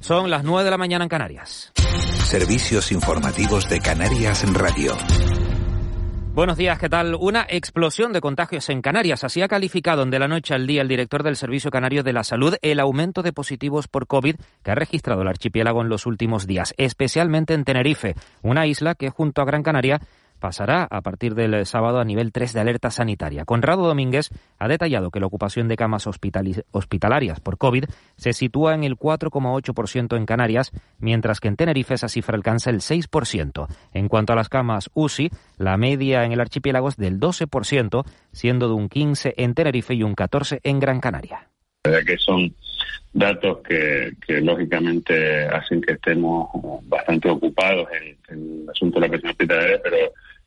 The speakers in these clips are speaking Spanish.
Son las 9 de la mañana en Canarias. Servicios informativos de Canarias en Radio. Buenos días, ¿qué tal? Una explosión de contagios en Canarias. Así ha calificado de la noche al día el director del Servicio Canario de la Salud el aumento de positivos por COVID que ha registrado el archipiélago en los últimos días, especialmente en Tenerife, una isla que junto a Gran Canaria pasará a partir del sábado a nivel 3 de alerta sanitaria. Conrado Domínguez ha detallado que la ocupación de camas hospitalarias por COVID se sitúa en el 4,8% en Canarias, mientras que en Tenerife esa cifra alcanza el 6%. En cuanto a las camas UCI, la media en el archipiélago es del 12%, siendo de un 15% en Tenerife y un 14% en Gran Canaria. que son datos que, lógicamente hacen que estemos bastante ocupados en, en el asunto de la presión hospitalaria, pero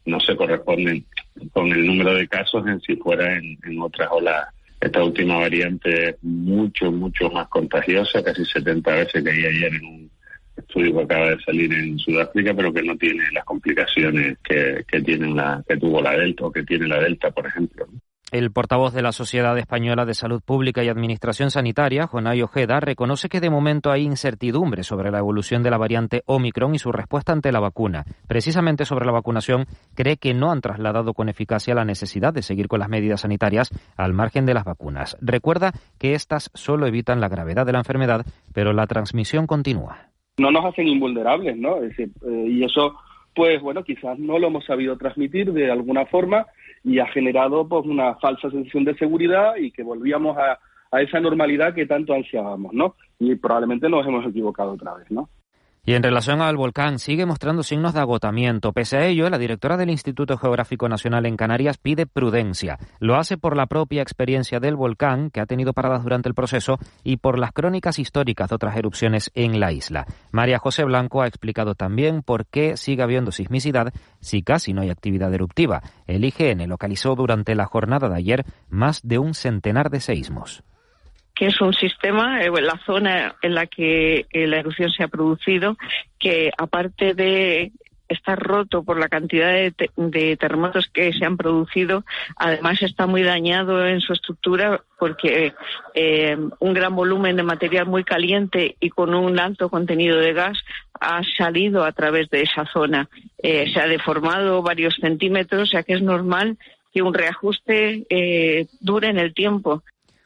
no se corresponden con el número de casos en si fuera en, otras olas. Esta última variante es mucho, mucho más contagiosa, casi 70 veces que hay ayer en un estudio que acaba de salir en Sudáfrica, pero que no tiene las complicaciones que, que, tiene la, que tuvo la Delta o que tiene la Delta, por ejemplo. El portavoz de la Sociedad Española de Salud Pública y Administración Sanitaria, Jonay Ojeda, reconoce que de momento hay incertidumbre sobre la evolución de la variante Omicron y su respuesta ante la vacuna. Precisamente sobre la vacunación, cree que no han trasladado con eficacia la necesidad de seguir con las medidas sanitarias al margen de las vacunas. Recuerda que estas solo evitan la gravedad de la enfermedad, pero la transmisión continúa. No nos hacen invulnerables, ¿no? Eh, y eso, pues bueno, quizás no lo hemos sabido transmitir de alguna forma y ha generado pues una falsa sensación de seguridad y que volvíamos a, a esa normalidad que tanto ansiábamos, ¿no? Y probablemente nos hemos equivocado otra vez, ¿no? Y en relación al volcán, sigue mostrando signos de agotamiento. Pese a ello, la directora del Instituto Geográfico Nacional en Canarias pide prudencia. Lo hace por la propia experiencia del volcán, que ha tenido paradas durante el proceso, y por las crónicas históricas de otras erupciones en la isla. María José Blanco ha explicado también por qué sigue habiendo sismicidad si casi no hay actividad eruptiva. El IGN localizó durante la jornada de ayer más de un centenar de seísmos que es un sistema, eh, la zona en la que eh, la erupción se ha producido, que aparte de estar roto por la cantidad de, terremotos que se han producido, además está muy dañado en su estructura porque eh, un gran volumen de material muy caliente y con un alto contenido de gas ha salido a través de esa zona. se ha deformado varios centímetros, o sea que es normal que un reajuste dure en el tiempo.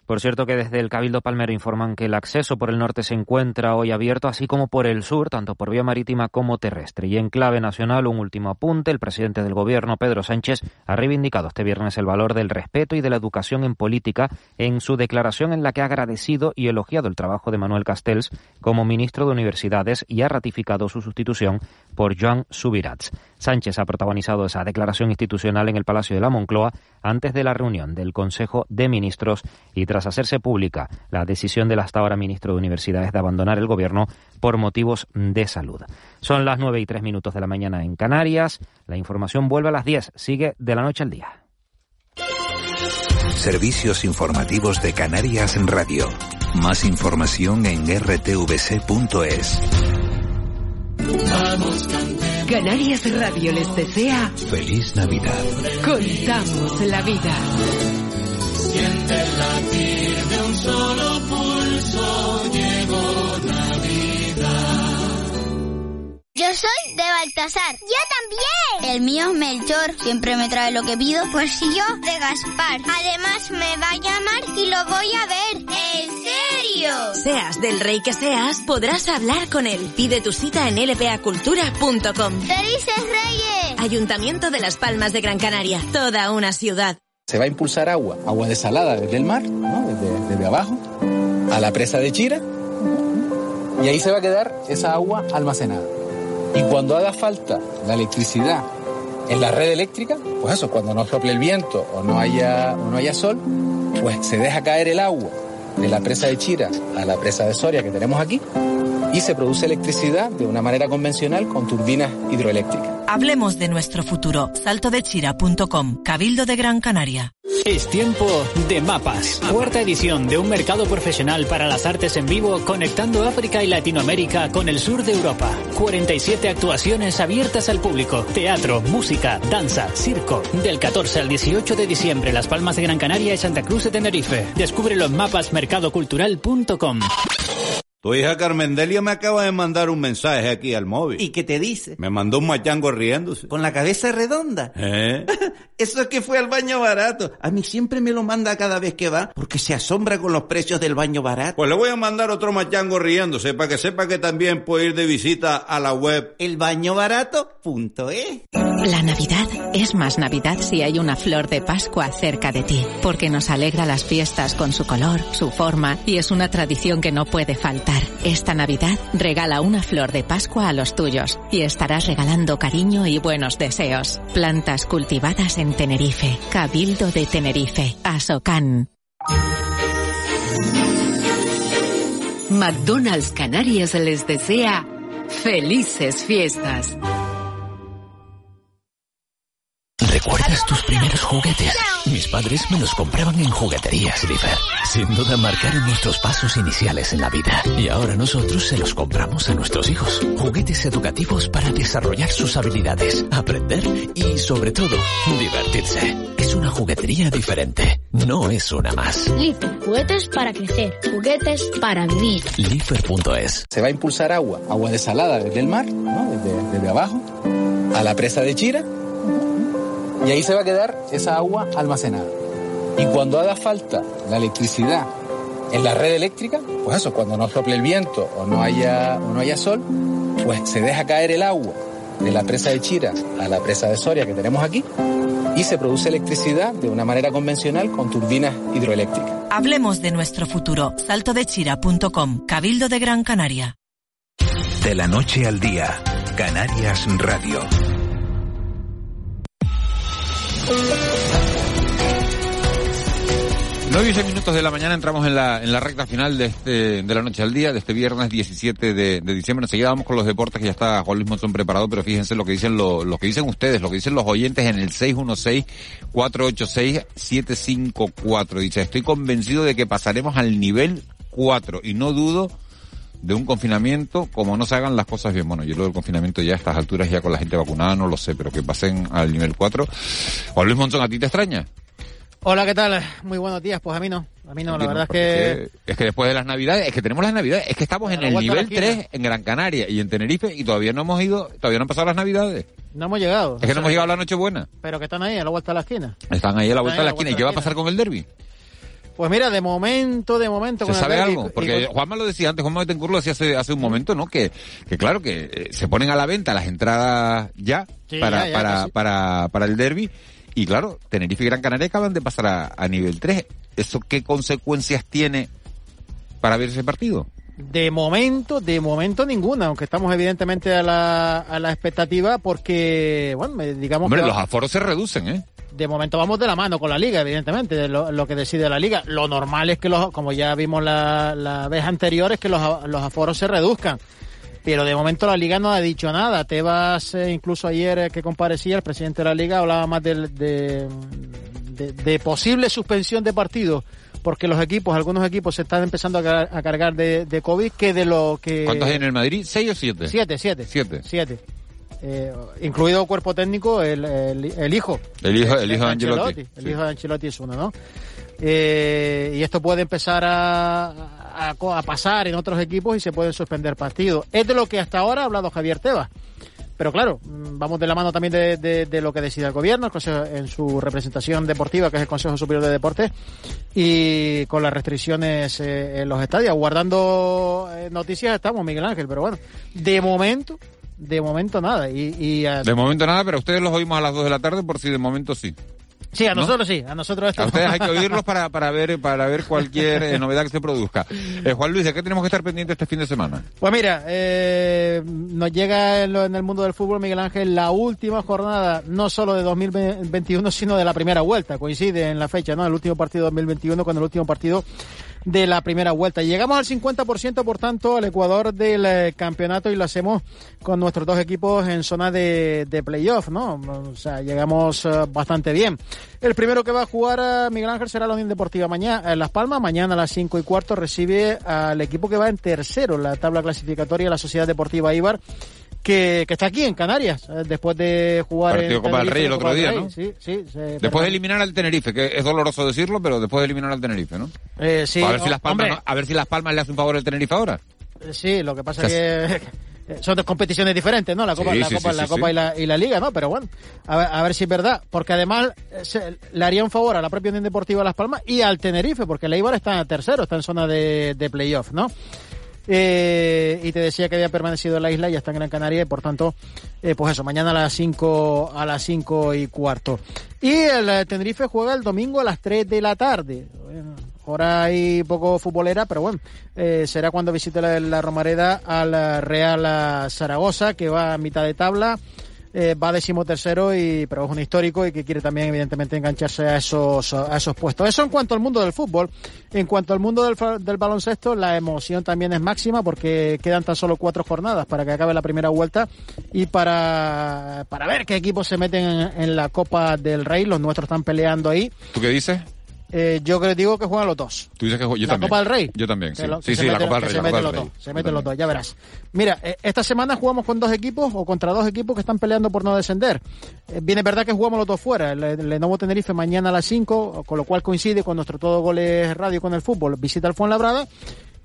Por cierto que desde el Cabildo Palmero informan que el acceso por el norte se encuentra hoy abierto, así como por el sur, tanto por vía marítima como terrestre. Y en clave nacional, un último apunte, el presidente del Gobierno, Pedro Sánchez, ha reivindicado este viernes el valor del respeto y de la educación en política en su declaración en la que ha agradecido y elogiado el trabajo de Manuel Castells como ministro de Universidades y ha ratificado su sustitución por Joan Subirats. Sánchez ha protagonizado esa declaración institucional en el Palacio de la Moncloa antes de la reunión del Consejo de Ministros y tras hacerse pública la decisión del hasta ahora ministro de Universidades de abandonar el gobierno por motivos de salud. Son las nueve y tres minutos de la mañana en Canarias. La información vuelve a las 10. Sigue de la noche al día. Servicios informativos de Canarias en Radio. Más información en rtvc.es. Canarias Radio les desea Feliz Navidad. Contamos la vida. Siente el latir de un solo pulso, llegó Navidad. Yo soy de Baltasar. Yo también. El mío es Melchor. Siempre me trae lo que pido. Pues si yo de Gaspar. Además me va a llamar y lo voy a ver. ¿En Seas del rey que seas, podrás hablar con él. Pide tu cita en lpacultura.com. ¡Felices Reyes! Ayuntamiento de Las Palmas de Gran Canaria. Toda una ciudad. Se va a impulsar agua, agua desalada desde el mar, ¿no? desde, desde abajo, a la presa de Chira. Y ahí se va a quedar esa agua almacenada. Y cuando haga falta la electricidad en la red eléctrica, pues eso, cuando no sople el viento o no haya, o no haya sol, pues se deja caer el agua de la presa de Chira a la presa de Soria que tenemos aquí y se produce electricidad de una manera convencional con turbinas hidroeléctricas. Hablemos de nuestro futuro. Saltodechira.com, Cabildo de Gran Canaria. Es tiempo de mapas. Cuarta edición de un mercado profesional para las artes en vivo conectando África y Latinoamérica con el sur de Europa. 47 actuaciones abiertas al público. Teatro, música, danza, circo. Del 14 al 18 de diciembre, Las Palmas de Gran Canaria y Santa Cruz de Tenerife. Descúbrelo en mapasmercadocultural.com. Tu hija Carmendelia me acaba de mandar un mensaje aquí al móvil. ¿Y qué te dice? Me mandó un machango riéndose. ¿Con la cabeza redonda? ¿Eh? Eso es que fue al baño barato. A mí siempre me lo manda cada vez que va porque se asombra con los precios del baño barato. Pues le voy a mandar otro machango riéndose para que sepa que también puede ir de visita a la web elbañobarato.es. La Navidad es más Navidad si hay una flor de Pascua cerca de ti, porque nos alegra las fiestas con su color, su forma y es una tradición que no puede faltar. Esta Navidad regala una flor de Pascua a los tuyos y estarás regalando cariño y buenos deseos. Plantas cultivadas en Tenerife, Cabildo de Tenerife, Asocan. McDonald's Canarias les desea felices fiestas. Tus primeros juguetes? Mis padres me los compraban en jugueterías Slifer. Sin duda marcaron nuestros pasos iniciales en la vida. Y ahora nosotros se los compramos a nuestros hijos. Juguetes educativos para desarrollar sus habilidades, aprender y, sobre todo, divertirse. Es una juguetería diferente. No es una más. Lifer, juguetes para crecer, juguetes para vivir. Lifer.es. Se va a impulsar agua, agua desalada desde el mar, ¿no? desde, desde abajo, a la presa de Chira y ahí se va a quedar esa agua almacenada. Y cuando haga falta la electricidad en la red eléctrica, pues eso, cuando no sople el viento o no haya, o no haya sol, pues se deja caer el agua de la presa de Chira a la presa de Soria que tenemos aquí y se produce electricidad de una manera convencional con turbinas hidroeléctricas. Hablemos de nuestro futuro. Saltodechira.com, Cabildo de Gran Canaria. De la noche al día, Canarias Radio. 9 y 6 minutos de la mañana entramos en la, en la recta final de este, de la noche al día, de este viernes 17 de, diciembre. Enseguida vamos con los deportes que ya está Juan Luis Monzón preparado, pero fíjense lo que dicen lo, lo que dicen ustedes, lo que dicen los oyentes en el 616-486-754. Dice, estoy convencido de que pasaremos al nivel 4 y no dudo de un confinamiento como no se hagan las cosas bien. Bueno, yo lo del confinamiento ya a estas alturas, ya con la gente vacunada, no lo sé, pero que pasen al nivel 4. Juan Luis Monzón, ¿a ti te extraña? Hola, ¿qué tal? Muy buenos días. Pues a mí no. A mí no, la verdad es que... Es que después de las Navidades, es que tenemos las Navidades, es que estamos en el nivel 3 en Gran Canaria y en Tenerife y todavía no hemos ido, todavía no han pasado las Navidades. No hemos llegado. Es que no hemos llegado a la Nochebuena. Pero que están ahí, a la vuelta de la esquina. Están ahí a la vuelta de la esquina. ¿Y qué va a pasar con el derby? Pues mira, de momento, de momento... ¿Se con sabe algo? Porque Juanma lo decía antes, Juanma lo decía hace, hace un momento, ¿no? Que, que claro, que eh, se ponen a la venta las entradas ya Sí, para, ya, ya, para, para, para el derby. Y claro, Tenerife y Gran Canaria acaban de pasar a, a nivel 3. ¿Eso qué consecuencias tiene para ver ese partido? De momento, de momento ninguna, aunque estamos evidentemente a la, a la expectativa porque, bueno, me- digamos Hombre, que los aforos se reducen, ¿eh? de momento vamos de la mano con la liga, evidentemente, de lo, lo que decide la liga. Lo normal es que, los, como ya vimos la, la vez anterior, es que los, los aforos se reduzcan. Pero de momento la liga no ha dicho nada. Tebas, eh, incluso ayer eh, que comparecía, el presidente de la liga hablaba más del- de, de, de posible suspensión de partidos porque los equipos, algunos equipos se están empezando a, car- a cargar de, de COVID que de lo que... ¿Cuántos hay en el Madrid? ¿Seis o siete? Siete, siete. Siete. Siete. Eh, incluido cuerpo técnico, el, el, el hijo. El hijo- el hijo de Ancelotti, El sí. hijo de Ancelotti es uno, ¿no? Eh, y esto puede empezar a, a, a pasar en otros equipos y se pueden suspender partidos. Es de lo que hasta ahora ha hablado Javier Tebas. Pero claro, vamos de la mano también de, lo que decide el gobierno en su representación deportiva, que es el Consejo Superior de Deportes, y con las restricciones eh, en los estadios. Guardando eh, noticias estamos, Miguel Ángel, pero bueno, de momento, de momento nada. Y, a- De momento nada, pero ustedes los oímos a las 2 de la tarde por si de momento sí. Sí, a ¿no? nosotros sí, a nosotros esto A ustedes hay que oírlos para, para ver para ver cualquier eh, novedad que se produzca. Eh, Juan Luis, ¿de qué tenemos que estar pendientes este fin de semana? Pues mira, eh, nos llega en, lo- en el mundo del fútbol, Miguel Ángel, la última jornada, no solo de 2021, sino de la primera vuelta. Coincide en la fecha, ¿no? El último partido de 2021 con el último partido de la primera vuelta. Llegamos al 50%, por tanto, al Ecuador del eh, campeonato y lo hacemos con nuestros dos equipos en zona de, de playoff, ¿no? O sea, llegamos eh, bastante bien. El primero que va a jugar eh, Miguel Ángel será la Unión Deportiva mañana en Las Palmas. Mañana a las 5 y cuarto recibe al equipo que va en tercero en la tabla clasificatoria, la Sociedad Deportiva Ibar. Que, que está aquí en Canarias, eh, después de jugar Partido en Copa del Rey el otro día, Rey. ¿no? Sí, sí. se- Después perdón. de eliminar al Tenerife, que es doloroso decirlo, pero después de eliminar al Tenerife, ¿no? Eh, sí, a ver si oh, las palmas, hombre. no- a ver si las palmas le hace un favor al Tenerife ahora. Sí, lo que pasa es que eh, son dos competiciones diferentes, ¿no? La Copa, Sí, la sí, Copa, sí, la sí, Copa sí. Y, la, y la Liga, ¿no? Pero bueno, a ver, a ver si es verdad. Porque además eh, se- le haría un favor a la propia Unión Deportiva Las Palmas y al Tenerife, porque el Eibar está en tercero, está en zona de, de playoff, ¿no? Eh, y te decía que había permanecido en la isla y ya está en Gran Canaria y por tanto, eh, pues eso, mañana a las 5 a las cinco y cuarto. Y el eh, Tenerife juega el domingo a las 3 de la tarde. Bueno, Ahora hay poco futbolera, pero bueno, será cuando visite la, la Romareda al Real Zaragoza, que va a mitad de tabla, eh, va decimotercero, y, pero es un histórico y que quiere también, evidentemente, engancharse a esos, a esos puestos. Eso en cuanto al mundo del fútbol. En cuanto al mundo del, baloncesto, la emoción también es máxima porque quedan tan solo cuatro jornadas para que acabe la primera vuelta y para, para ver qué equipos se meten en, en la Copa del Rey. Los nuestros están peleando ahí. ¿Tú qué dices? Eh, yo creo digo que juegan los dos. Tú dices que yo la también. Copa del Rey. Yo también, sí. Lo- sí, la Copa del Rey. Se meten los dos, se meten los dos, ya verás. Mira, eh, esta semana jugamos con dos equipos o contra dos equipos que están peleando por no descender. Eh, bien, es verdad que jugamos los dos fuera. El, el Lenovo Tenerife mañana a las 5, con lo cual coincide con nuestro todo goles radio con el fútbol. Visita al Fuenlabrada.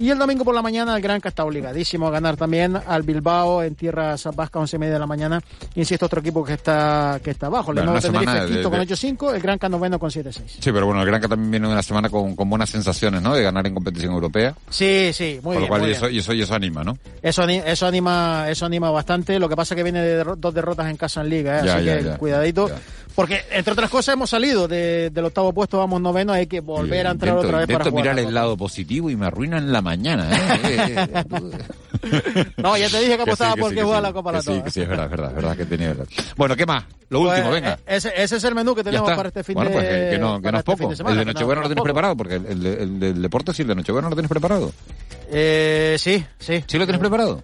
Y el domingo por la mañana el Granca está obligadísimo a ganar también al Bilbao en tierras vascas, 11 y media de la mañana. Insisto, otro equipo que está que está abajo. El Bueno, una Tenerife semana de- quinto con de- 8-5, el Granca noveno con 7-6. Sí, pero bueno, el Granca también viene de una semana con, con buenas sensaciones, ¿no? De ganar en competición europea. Sí, sí, muy lo bien. cual, muy y bien. eso, y, eso, y eso anima, ¿no? Eso, eso anima eso anima bastante. Lo que pasa es que viene de derro- dos derrotas en casa en Liga, ¿eh? Ya, así ya, que ya. cuidadito. Porque, entre otras cosas, hemos salido de- del octavo puesto, vamos noveno, hay que volver a entrar intento, otra vez para jugar. mirar el lado positivo y me arruinan la mañana, ¿eh? Eh, eh, No, ya te dije que que apostaba sí, que porque sí, que juega sí, la Copa la sí, que sí, es verdad, es verdad, es verdad que tenía verdad. Bueno, ¿qué más? Lo Pues, último, venga. eh, Ese, ese es el menú que tenemos para este fin bueno, de pues que, que no, que no es este poco. de semana, el de Nochebuena no lo es tienes preparado, porque el, el, el del deporte sí, el de Nochebuena lo tienes preparado. Eh, sí, sí. ¿Sí lo tienes preparado?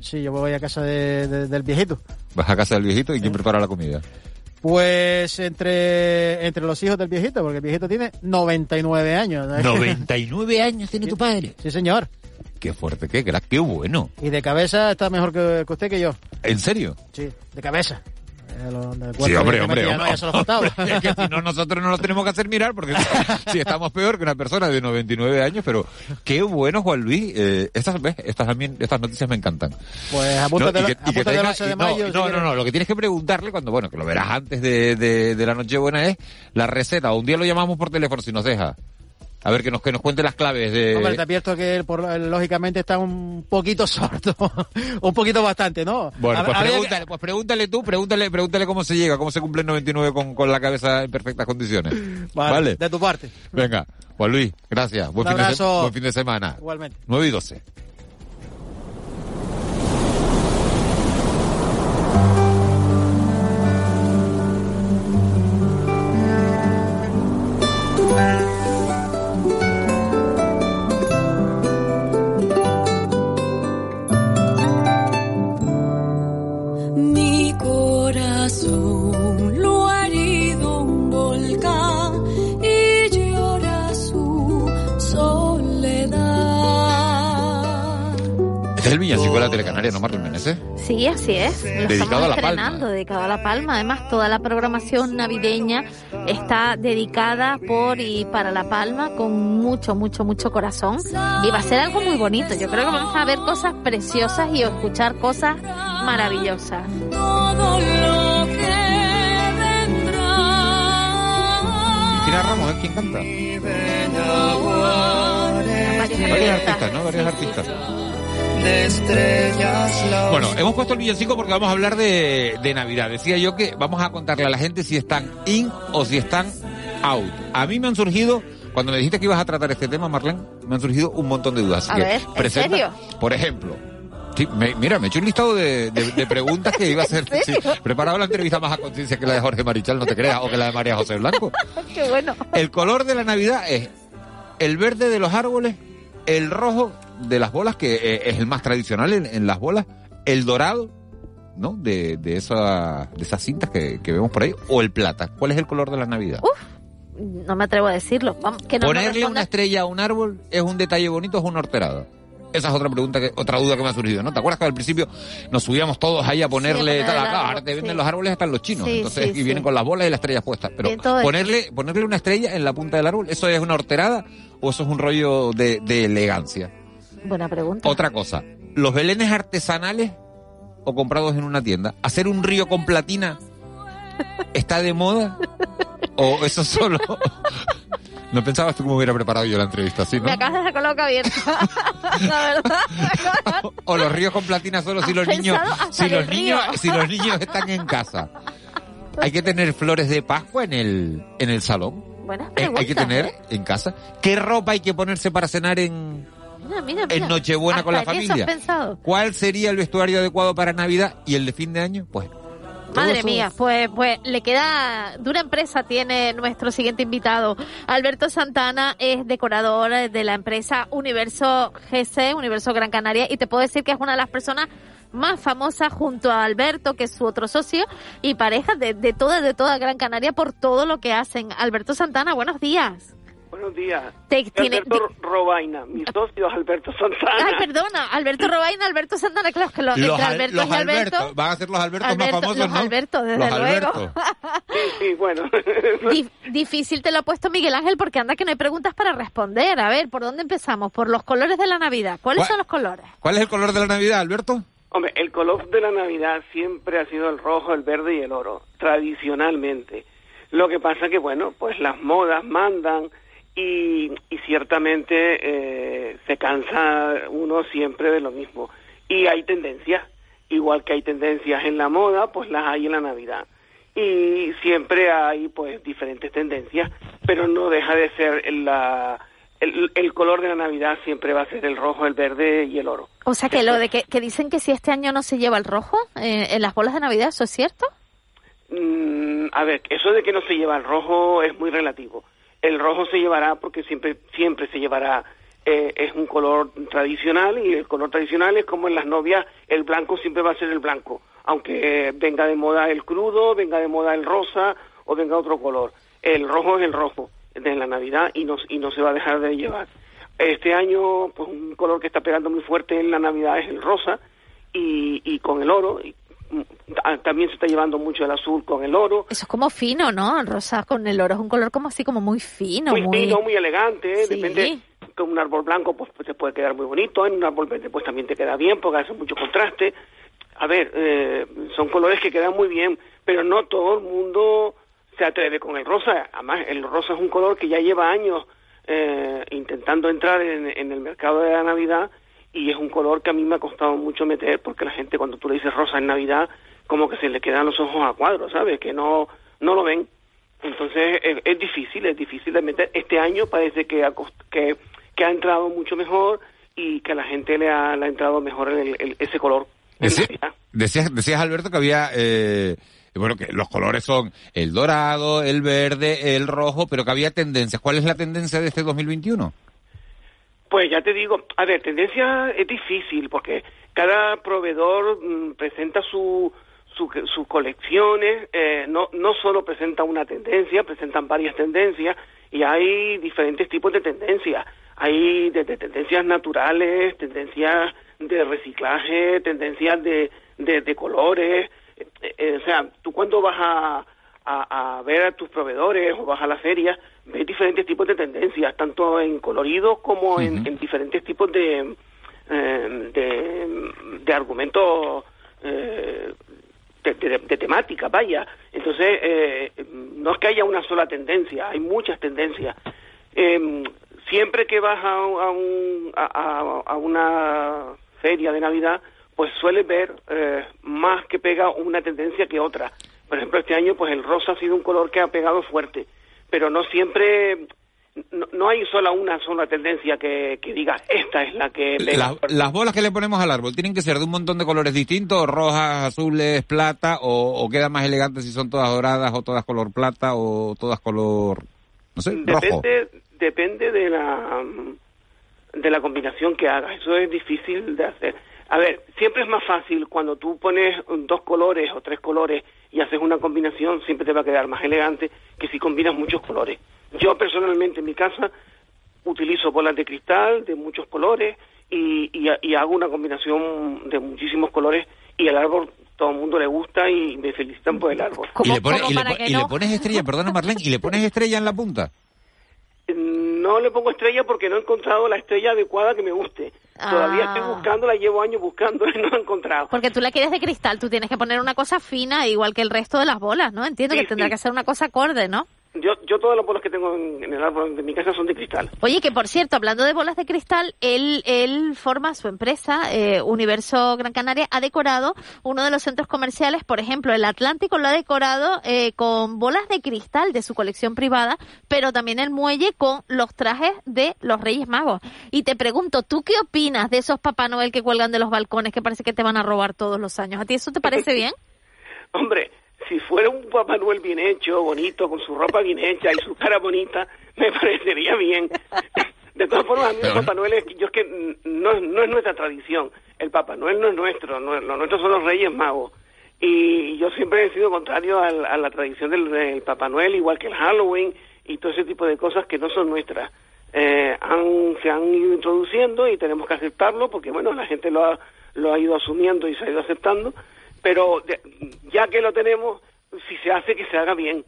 Sí, yo voy a casa de- de- del viejito. Vas a casa del viejito y quién prepara la comida. Pues entre, entre los hijos del viejito, porque el viejito tiene 99 años. ¿no? 99 años tiene tu padre. Sí, señor. Qué fuerte, qué qué bueno. Y de cabeza está mejor que, que usted que yo. ¿En serio? Sí, de cabeza. Eh, Sí, hombre, hombre, hombre. no, faltaba. Es que si no, nosotros no nos tenemos que hacer mirar porque si estamos peor que una persona de 99 años, pero qué bueno, Juan Luis. Eh, estas, ¿ves? Estas, también, estas noticias me encantan. Pues apúntate, No, y que- y que apúntate el tenga- 11 de y no, si No, no, no, lo que tienes que preguntarle cuando, bueno, que lo verás antes de, de, de la Nochebuena es la receta. Un día lo llamamos por teléfono si nos deja. A ver, que nos, que nos cuente las claves de... Hombre, te advierto que él, por, lógicamente está un poquito sordo. un poquito bastante, ¿no? Bueno, pues que- pregúntale, pues pregúntale tú, pregúntale, pregúntale cómo se llega, cómo se cumple el 99 con, con la cabeza en perfectas condiciones. Vale, Vale. de tu parte. Venga, Juan Luis, gracias. Buen, Un fin de, buen fin de semana. Igualmente. 9 y 12. Sí, así es. Lo Dedicado estamos a La Palma. estrenando, dedicado a La Palma. Además, toda la programación navideña está dedicada por y para La Palma con mucho, mucho, mucho corazón. Y va a ser algo muy bonito. Yo creo que vamos a ver cosas preciosas y escuchar cosas maravillosas. Cristina Ramos, ¿eh? ¿Quién canta? Varios artistas, ¿no? Varios artistas. De estrellas la Bueno, hemos puesto el villancico porque vamos a hablar de, de Navidad. Decía yo que vamos a contarle a la gente si están in o si están out. A mí me han surgido, cuando me dijiste que ibas a tratar este tema, Marlene, me han surgido un montón de dudas. Así A que ver, ¿en serio? Por ejemplo, sí, me- mira, me he hecho un listado de, de- de preguntas que iba a hacer. ¿En sí, serio? preparado la entrevista más a conciencia que la de Jorge Marichal, no te creas, o que la de María José Blanco. Qué bueno. El color de la Navidad es el verde de los árboles, el rojo de las bolas, que eh, es el más tradicional en, en las bolas, el dorado, ¿no? De, de, esa, de esas cintas que, que vemos por ahí, o el plata. ¿Cuál es el color de la Navidad? No me atrevo a decirlo. Vamos, que no Ponerle una estrella a un árbol es un detalle bonito, o es una horterada. Esa es otra pregunta, que, otra duda que me ha surgido, ¿no? ¿Te acuerdas que al principio nos subíamos todos ahí a ponerle Sí, tal? Acá, ahora te venden sí. los árboles hasta los chinos, Sí, entonces, y vienen con las bolas y las estrellas puestas. Pero ponerle, ponerle una estrella en la punta del árbol, ¿eso es una horterada o eso es un rollo de, de elegancia? Buena pregunta. Otra cosa, ¿los belenes artesanales o comprados en una tienda? ¿Hacer un río con platina está de moda? ¿O eso solo? No pensabas tú cómo hubiera preparado yo la entrevista, ¿sí, no? Me acabas de la boca abierta. la verdad. O los ríos con platina solo si ¿Has los niños, si los río? niños, si los niños están en casa. Hay que tener flores de Pascua en el, en el salón. Buenas Eh, hay que preguntas, tener ¿eh? en casa. ¿Qué ropa hay que ponerse para cenar en, Mira, mira, en. Nochebuena con la familia? ¿Cuál sería el vestuario adecuado para Navidad y el de fin de año? Pues Madre eso- mía, pues, pues le queda dura empresa tiene nuestro siguiente invitado. Alberto Santana es decorador de la empresa Universo GC, Universo Gran Canaria, y te puedo decir que es una de las personas más famosas junto a Alberto, que es su otro socio, y pareja de, de toda, de toda Gran Canaria por todo lo que hacen. Alberto Santana, buenos días. Buenos días. Te- tiene- Alberto Robaina, mi socio es Alberto Santana. Ay, perdona, Alberto Robaina, Alberto Santana, claro, que lo, Los, entre Al- Alberto los y Alberto. Albertos, van a ser los Albertos Alberto- más famosos, los ¿no? Albertos, desde los luego. Albertos. Sí, sí, bueno. Di- difícil te lo ha puesto Miguel Ángel porque anda que no hay preguntas para responder. A ver, ¿por dónde empezamos? Por los colores de la Navidad. ¿Cuáles ¿Cuál? son los colores? ¿Cuál es el color de la Navidad, Alberto? Hombre, el color de la Navidad siempre ha sido el rojo, el verde y el oro, tradicionalmente. Lo que pasa que, bueno, pues las modas mandan y, y ciertamente eh, se cansa uno siempre de lo mismo. Y hay tendencias, igual que hay tendencias en la moda, pues las hay en la Navidad. Y siempre hay, pues, diferentes tendencias, pero no deja de ser la... El, el color de la Navidad siempre va a ser el rojo, el verde y el oro. O sea, que lo de que, que dicen que si este año no se lleva el rojo eh, en las bolas de Navidad, ¿eso es cierto? Mm, a ver, eso de que no se lleva el rojo es muy relativo. El rojo se llevará porque siempre siempre se llevará eh, es un color tradicional y el color tradicional es como en las novias el blanco siempre va a ser el blanco, aunque eh, venga de moda el crudo, venga de moda el rosa o venga otro color. El rojo es el rojo de la Navidad y no y no se va a dejar de llevar. Este año pues un color que está pegando muy fuerte en la Navidad es el rosa y, y con el oro y, también se está llevando mucho el azul con el oro Eso es como fino, ¿no? El rosa con el oro es un color como así, como muy fino. muy, Muy, fino, muy elegante, Sí. depende con un árbol blanco pues, pues, te puede quedar muy bonito, en un árbol verde pues también te queda bien porque hace mucho contraste. A ver, eh, son colores que quedan muy bien, pero no todo el mundo se atreve con el rosa. Además, el rosa es un color que ya lleva años eh, intentando entrar en, en el mercado de la Navidad y es un color que a mí me ha costado mucho meter porque la gente cuando tú le dices rosa en Navidad como que se le quedan los ojos a cuadros, ¿sabes? Que no, no lo ven. Entonces es, es difícil, es difícil de meter. Este año parece que ha, cost- que, que ha entrado mucho mejor y que a la gente le ha, le ha entrado mejor el- el- ese color. decías, decías, Alberto, que había, eh, bueno, que los colores son el dorado, el verde, el rojo, pero que había tendencias. ¿Cuál es la tendencia de este 2021? Pues ya te digo, a ver, tendencia es difícil porque cada proveedor mm, presenta su, su- sus colecciones, eh, no, no solo presenta una tendencia, presentan varias tendencias y hay diferentes tipos de tendencias. Hay desde tendencias naturales, tendencias de reciclaje, tendencias de, de, colores. Eh, eh, o sea, tú cuando vas a, a, a ver a tus proveedores o vas a la feria, ves diferentes tipos de tendencias, tanto en colorido como en, en diferentes tipos de, eh, de, de argumentos eh, de, de- de temática, vaya. Entonces, eh, no es que haya una sola tendencia, hay muchas tendencias. Eh, siempre que vas a, a un- a- a- una feria de Navidad, pues sueles ver eh, más que pega una tendencia que otra. Por ejemplo, este año, pues el rosa ha sido un color que ha pegado fuerte, pero no siempre, no, no hay sola una sola tendencia que, que diga esta es la que pega. Las, las bolas que le ponemos al árbol tienen que ser de un montón de colores distintos, rojas, azules, plata, o, o queda más elegante si son todas doradas o todas color plata o todas color, no sé, rojo. Depende, depende de la de la combinación que hagas. Eso es difícil de hacer. A ver, siempre es más fácil cuando tú pones dos colores o tres colores y haces una combinación, siempre te va a quedar más elegante que si combinas muchos colores. Yo personalmente en mi casa utilizo bolas de cristal de muchos colores y, y, y hago una combinación de muchísimos colores y el árbol todo el mundo le gusta y me felicitan por el árbol. Y le, pone- y le po- y le pones estrella, perdona Marlene, y le pones estrella en la punta. No le pongo estrella porque no he encontrado la estrella adecuada que me guste. Todavía Ah. estoy buscándola, llevo años buscándola y no la he encontrado. Porque tú la quieres de cristal, tú tienes que poner una cosa fina, igual que el resto de las bolas, ¿no? Entiendo Sí, que tendrá sí. que ser una cosa acorde, ¿no? Yo, yo todas las bolas que tengo en, en el árbol de mi casa son de cristal. Oye, que por cierto, hablando de bolas de cristal, él, él forma su empresa, eh, Universo Gran Canaria, ha decorado uno de los centros comerciales, por ejemplo, el Atlántico lo ha decorado eh, con bolas de cristal de su colección privada, pero también el muelle con los trajes de los Reyes Magos. Y te pregunto, ¿tú qué opinas de esos Papá Noel que cuelgan de los balcones que parece que te van a robar todos los años? ¿A ti eso te parece bien? Hombre, si fuera un Papá Noel bien hecho, bonito, con su ropa bien hecha y su cara bonita, me parecería bien. De todas formas, a mí el Papá Noel es, yo es que no, no es nuestra tradición. El Papá Noel no es nuestro, no, lo nuestro son los Reyes Magos. Y yo siempre he sido contrario al- a la tradición del, del Papá Noel, igual que el Halloween y todo ese tipo de cosas que no son nuestras. Eh, han, se han ido introduciendo y tenemos que aceptarlo porque, bueno, la gente lo ha, lo ha ido asumiendo y se ha ido aceptando. Pero ya que lo tenemos, si se hace, que se haga bien.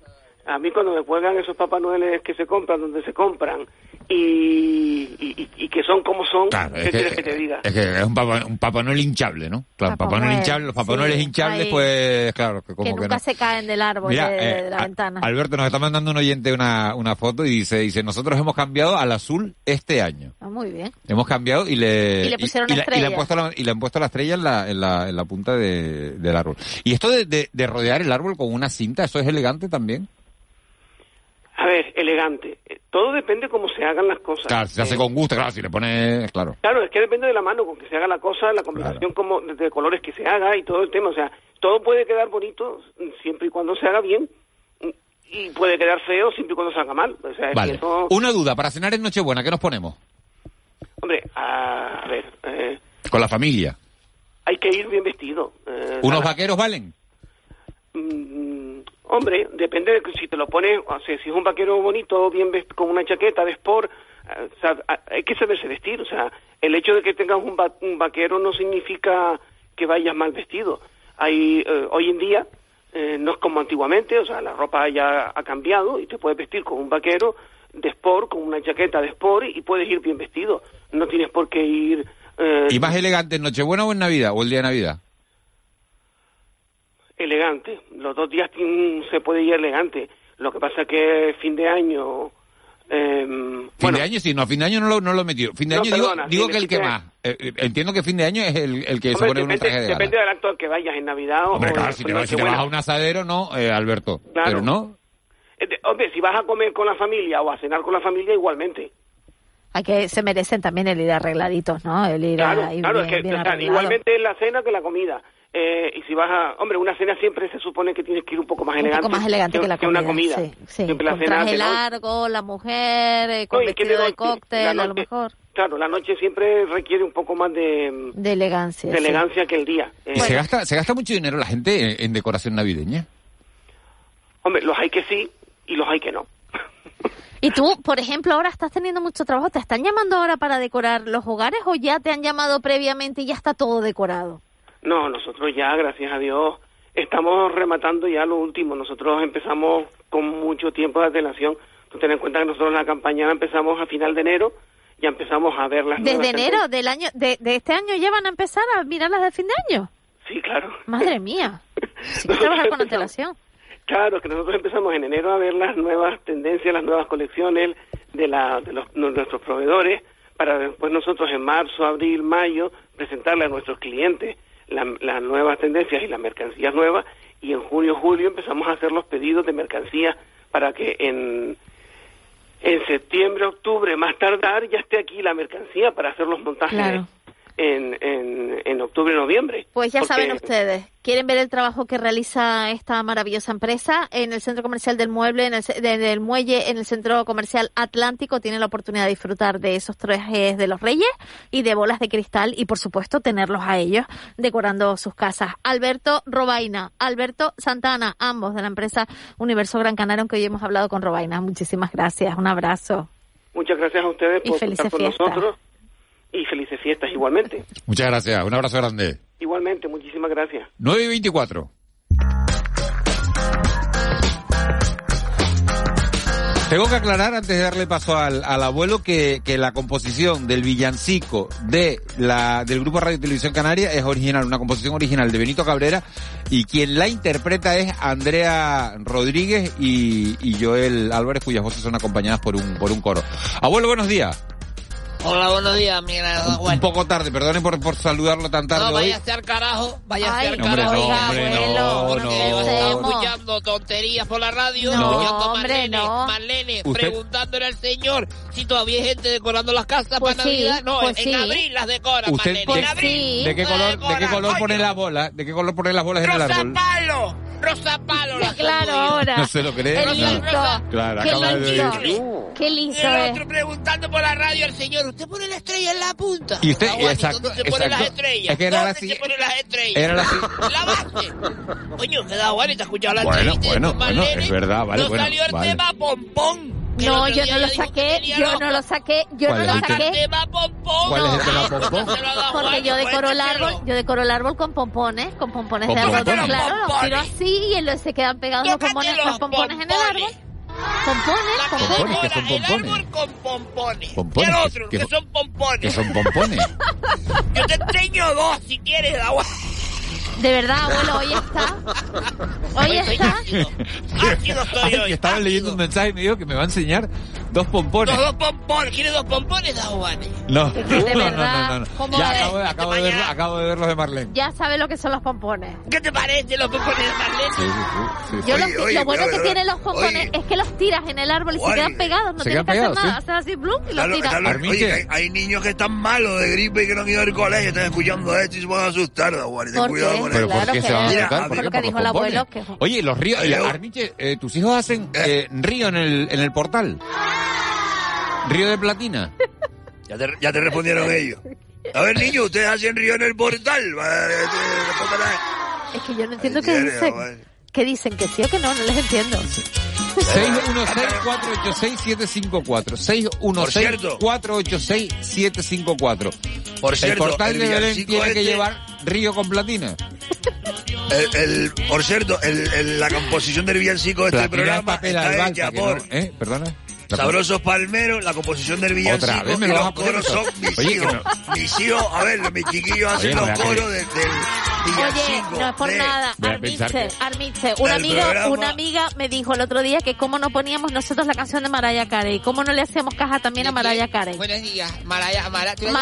A mí cuando me cuelgan esos Papá Noeles que se compran, donde se compran, y, y, y- que son como son, ¿qué es que- quieres que te diga? Es que es un papá, un papá Noel hinchable, ¿no? Claro, Papá papá, Noel Noel, hinchable, los papá sí, hinchables, ahí. pues claro, que como que que, nunca no. se caen del árbol, Mira, de, eh, de la a- ventana. Alberto, nos está mandando un oyente una, una foto y dice, dice, nosotros hemos cambiado al azul este año. Ah, muy bien. Hemos cambiado y le, Y le pusieron y, la- y le estrella. han puesto la, y le han puesto la estrella en la, en la, en la punta de- del árbol. Y esto de, de- de rodear el árbol con una cinta, ¿eso es elegante también? A ver, elegante. Todo depende cómo se hagan las cosas. Claro, si se hace Eh, con gusto, claro, si le pones, claro. Claro, es que depende de la mano con que se haga la cosa, la combinación como de, colores que se haga y todo el tema. O sea, todo puede quedar bonito siempre y cuando se haga bien y puede quedar feo siempre y cuando se haga mal. O sea, Vale. eso- Una duda, para cenar en Nochebuena, ¿qué nos ponemos? hombre, a, a ver, eh, Con la familia. hay que ir bien vestido. Eh, ¿Unos vaqueros valen? Mm, hombre, depende de que si te lo pones, o sea, si es un vaquero bonito, bien con una chaqueta de sport, eh, hay que saberse vestir. O sea, el hecho de que tengas un, va- un vaquero no significa que vayas mal vestido. Hay, eh, hoy en día eh, no es como antiguamente, o sea, la ropa ya ha cambiado y te puedes vestir con un vaquero de sport, con una chaqueta de sport y puedes ir bien vestido. No tienes por qué ir... ¿Y más elegante en Nochebuena o en Navidad? ¿O el día de Navidad? Elegante. Los dos días se puede ir elegante. Lo que pasa que fin de año... em, Fin de año sí, no, fin de año no lo, no lo he metido. Fin de No, año digo, perdona, digo fin que el que más. Eh, eh, entiendo que fin de año es el, el que se hombre, pone un depende, traje de gala. depende del acto al que vayas en Navidad o Hombre, o claro, en si te, vas, si te vas a un asadero, no, eh, Alberto. Claro. Pero no. Eh, Hombre, si vas a comer con la familia o a cenar con la familia, igualmente. Hay que, se merecen también el ir arregladitos, ¿no? El ir Claro, a, ir claro, bien, es que bien o sea, igualmente en la cena que la comida. Eh, y si vas a... Hombre, una cena siempre se supone que tienes que ir un poco más un elegante. poco más elegante que, la comida. una comida. Sí, sí. Siempre la cena traje noche- largo, la mujer, eh, con No, y que vestido de de noche, cóctel, la a lo noche- mejor. Claro, la noche siempre requiere un poco más de, De elegancia. de sí. elegancia que el día. Eh, ¿Y se, gasta, ¿Se gasta mucho dinero la gente en, en decoración navideña? Hombre, los hay que sí y los hay que no. Y tú, por ejemplo, ahora estás teniendo mucho trabajo. ¿Te están llamando ahora para decorar los hogares o ya te han llamado previamente y ya está todo decorado? No, nosotros ya, gracias a Dios, estamos rematando ya lo último. Nosotros empezamos con mucho tiempo de antelación. Tú ten en cuenta que nosotros la campaña la empezamos a final de enero, ya empezamos a ver las Desde enero del año, de, de este año ya van a empezar a mirarlas de fin de año. Sí, claro. Madre mía. Sí que trabajar con antelación. Claro, que nosotros empezamos en enero a ver las nuevas tendencias, las nuevas colecciones de, la, de los, de nuestros proveedores, para después nosotros en marzo, abril, mayo presentarle a nuestros clientes la- las nuevas tendencias y las mercancías nuevas, y en junio, julio empezamos a hacer los pedidos de mercancías para que en, en septiembre, octubre, más tardar, ya esté aquí la mercancía para hacer los montajes. En, en, en octubre, noviembre. Pues ya Porque- saben ustedes, quieren ver el trabajo que realiza esta maravillosa empresa en el Centro Comercial del Mueble, en el, de- del Muelle, en el Centro Comercial Atlántico. Tienen la oportunidad de disfrutar de esos trajes de los Reyes y de bolas de cristal y, por supuesto, tenerlos a ellos decorando sus casas. Alberto Robaina, Alberto Santana, ambos de la empresa Universo Gran Canaria, aunque hoy hemos hablado con Robaina. Muchísimas gracias. Un abrazo. Muchas gracias a ustedes Y por estar con fiestas. nosotros y felices fiestas igualmente. Muchas gracias, un abrazo grande. Igualmente, muchísimas gracias. 9 y 24. Tengo que aclarar antes de darle paso al, al abuelo que, que la composición del villancico de la, del grupo Radio y Televisión Canaria es original, una composición original de Benito Cabrera y quien la interpreta es Andrea Rodríguez y, y Joel Álvarez cuyas voces son acompañadas por un, por un coro. Abuelo, buenos días. Hola, buenos días, mi gran Un poco tarde, perdone por, por saludarlo tan tarde No, vaya a ser carajo, vaya a Ay, ser Hombre, carajo. no, hombre, no, porque no. estaba escuchando tonterías por la radio, No, escuchando hombre, Marlene, no. Marlene Usted- preguntándole al señor si todavía hay gente decorando las casas Pues para sí, Navidad. No, pues en, sí. abril las decoran, ¿Usted Marlene. de, en abril. de qué color, de qué color pone las bolas? ¿De qué color pone las bolas en el Rosa árbol? palo, rosa palo. las Claro, tengo yo. ahora. No se lo cree. No. Rosa. Claro, acaba de Qué Y listo el es. otro preguntando por la radio al señor, ¿usted pone la estrella en la punta? Y usted- Aguante, exacto, ¿Dónde se ponen las exacto. estrellas? Es que era ¿Dónde así- se ponen las estrellas? era así. La base. Coño, me da igual, te has escuchado la Bueno, entrevista bueno, bueno, Marlene. es verdad, vale, No bueno, salió el vale. tema pompón. No, otro yo no lo saqué, yo no lo saqué, yo ¿Cuál no lo saqué. tema pompón. ¿Cuál es el tema Ah, pompón? Porque yo decoro el cuéntaselo. árbol, yo decoro el árbol con pompones, con pompones ¿Con de algodón, pompones? claro, los tiro así y se quedan pegados los pompones, los los pompones en el árbol. Pompones, La pompones. Pompones, que son decora el pompones. árbol con pompones. Pompones, Y el que- otro, que que, son- pompones. Que son pompones. Yo te enseño dos si quieres, da igual. De verdad, abuelo, hoy está. Hoy está. Ácido estoy hoy. que estaba leyendo un mensaje y me dijo que me va a enseñar dos pompones. Los dos pompones. ¿Quieres dos pompones? No, de no, no, verdad, no, no. ¿cómo Ya acabo de, acabo, de ver, acabo de ver los de Marlene. Ya sabe lo que son los pompones. ¿Qué te parece los pompones de Marlene? Sí, sí, sí, sí, sí. Yo Oye, los- oye, lo bueno pero- que tienen los pompones oye. es que los tiras en el árbol y se quedan pegados, no Se tienes que hacer pegados, nada, sí. haces así, plum, y los lo- tiras. oye, hay, hay niños que están malos de gripe y que no han ido al colegio, están escuchando esto y se van a asustar, da igual, y ten ¿Por cuidado con Pero eso. Claro ¿por qué que se van a? Mira, ¿Por lo que dijo el abuelo, que- Oye, los ríos, Armiche, eh, tus hijos hacen eh, río en el, en el portal. Río de platina. Ya te, ya te respondieron ellos. A ver, niños, ustedes hacen río en el portal. Eh, eh, Es que yo no entiendo qué dicen. ¿Qué dicen? ¿Que sí o que no? No les entiendo. 616-486-754. cierto. 616-486-754. Por El cierto, portal el de Belén tiene que este- llevar río con platina. El, el- por cierto, el, la composición del villancico de este programa papel está hecha por ¿Eh? ¿Perdona? Sabrosos Palmeros, la composición del villancico Otra vez me y lo vas los a poner coros son mis Oye, que hijos. Mis hijos, a ver, mis chiquillos hacen Oye, no los coros de- del Oye, villancico. no es por de- nada. Voy a pensar que- una del amiga, programa. una amiga me dijo el otro día que cómo no poníamos nosotros la canción de Mariah Carey, cómo no le hacíamos caja también a Mariah Carey. Buenos días, Maraya, Mara, ¿tú eres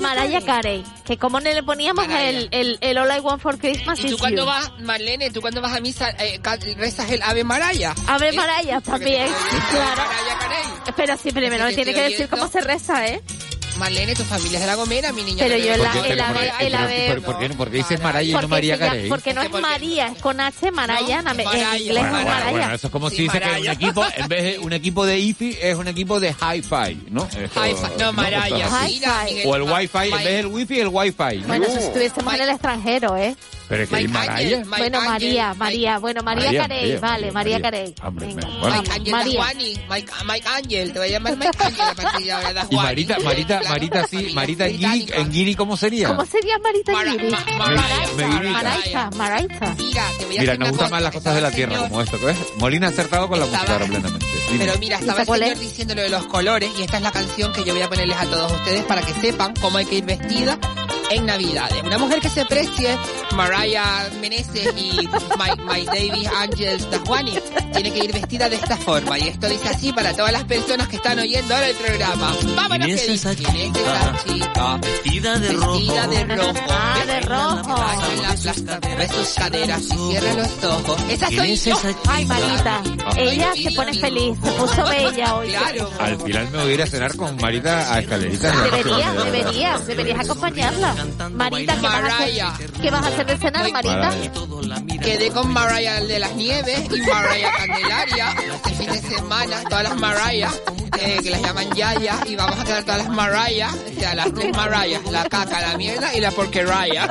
Mariah, Carey? Que cómo no le poníamos Mariah. el, el, el All I Want for Christmas ¿Y is tú cuando You. vas, Marlene, tú cuando vas a misa, eh, ca- rezas el Ave Maraya? Ave ¿Eh? Porque también, claro. Mariah Carey. Pero sí, primero me tiene que decir oyendo. cómo se reza, ¿eh? Marlene, tu familia es de la Gomera, mi niña. Pero yo la- ¿Por qué- el pero ave- por qué- el pero- ave- pero ¿Por qué, por qué dices Maraya y no María Carey? porque no es María, es con H, Maraya, en, inglés es Maraya. bueno, eso es como si dice que un equipo, en vez de un equipo de IFI, es un equipo de Hi-Fi, ¿no? Hi-Fi, no, Maraya. O el Wi-Fi, en vez del Wi-Fi, el Wi-Fi. ¿no? Bueno, si estuviésemos en el extranjero, ¿eh? Pero es que Mike bueno, María, Mike- María, bueno, María, María, Carey, María, vale, María. Carey. Hombre, Venga, bueno. Mike vamos, Ángel María. Mike, Mike Ángel, te voy a llamar Mike Ángel a partir de ahora, Y. Marita, Marita, Claro, Marita sí, Marita en Guiri, en ¿cómo sería? ¿Cómo sería Marita Mara- Guiri? Ma- Maraita. Maraita, Maraita. Mira, te voy a Mira, hacer nos gustan más las cosas de la tierra señor- como esto, ¿ves? Molina ha acertado con la música plenamente. Dime. Pero mira, estaba ¿Esa el señor diciendo lo de los colores y esta es la canción que yo voy a ponerles a todos ustedes para que sepan cómo hay que ir vestida en Navidades. Una mujer que se precie, Mariah Meneses y My, My David Angels Dajuani, tiene que ir vestida de esta forma. Y esto dice así para todas las personas que están oyendo ahora el programa. Vámonos que dice. esa ¿Quién es esa chica? Vestida de Vestida rojo. de rojo. Ah, de rojo. Ve sus caderas y cierra los ojos. Esa ¿Quién soy es yo. esa Ay, Marita, ella se pone feliz, se puso bella hoy. Claro. Al final me voy a ir a cenar con Marita a escaleritas. Deberías, deberías, deberías acompañarla. Marita, ¿qué vas a Mariah. hacer? ¿Qué vas a hacer de cenar, Marita? Quedé con Mariah el de las nieves y Mariah Candelaria este fin de semana, todas las Mariah, eh, que las llaman Yaya, y vamos a quedar todas las Mariah, o sea, las tres Mariah, la caca, la mierda y la porqueraya.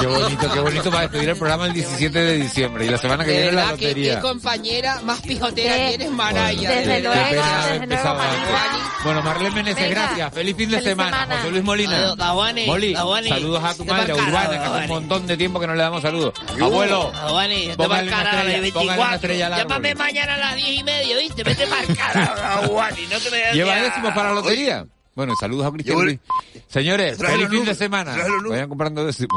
Qué bonito, qué bonito para despedir el programa el 17 de diciembre y la semana que De viene la que qué lotería. compañera más pijotera tienes. Desde luego, desde luego. Marisa. Bueno, Marlene Meneses, gracias. Feliz fin de Feliz semana. semana. José Luis Molina. Adiós, Moli, Dajuani. saludos a tu Te madre, Urbana, que hace un montón de tiempo que no le damos saludos. Abuelo, Dajuani, te póngale una estrella, póngale una 24. estrella al árbol. Llámame mañana a las 10 y media, ¿viste? Vete marcar a Dajuani, no te me ¿Lleva décimos para la lotería? Bueno, saludos a Cristian Luis. Señores, feliz fin de semana. Vayan comprando décimos.